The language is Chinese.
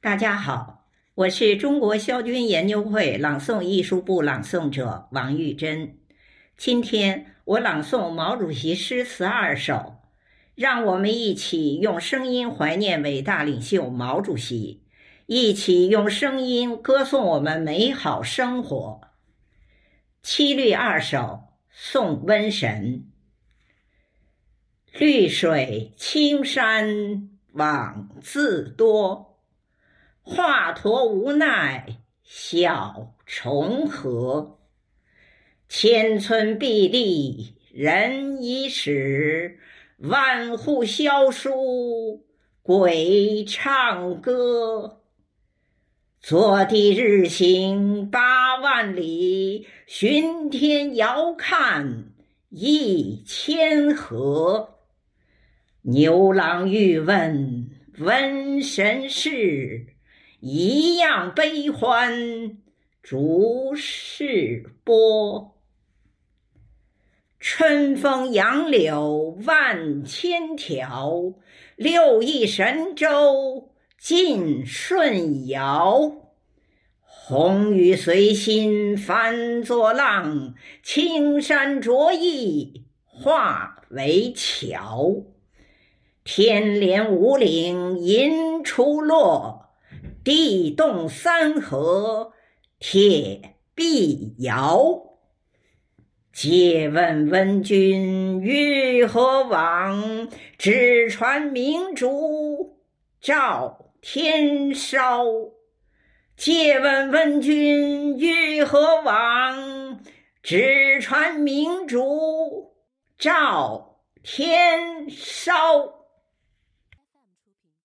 大家好，我是中国萧军研究会朗诵艺术部朗诵者王玉珍。今天我朗诵毛主席诗词二首，让我们一起用声音怀念伟大领袖毛主席，一起用声音歌颂我们美好生活。七律二首，送瘟神。绿水青山枉自多，华佗无奈小重河。千村碧地人已死，万户萧疏鬼唱歌。坐地日行八万里，巡天遥看一千河。牛郎欲问瘟神事，一样悲欢逐世波。春风杨柳万千条，六艺神州尽舜尧。红雨随心翻作浪，青山着意化为桥。天连五岭银锄落，地动三河铁臂摇。借问问君欲何往？只传明烛照天烧。借问问君欲何往？只传明烛照天烧。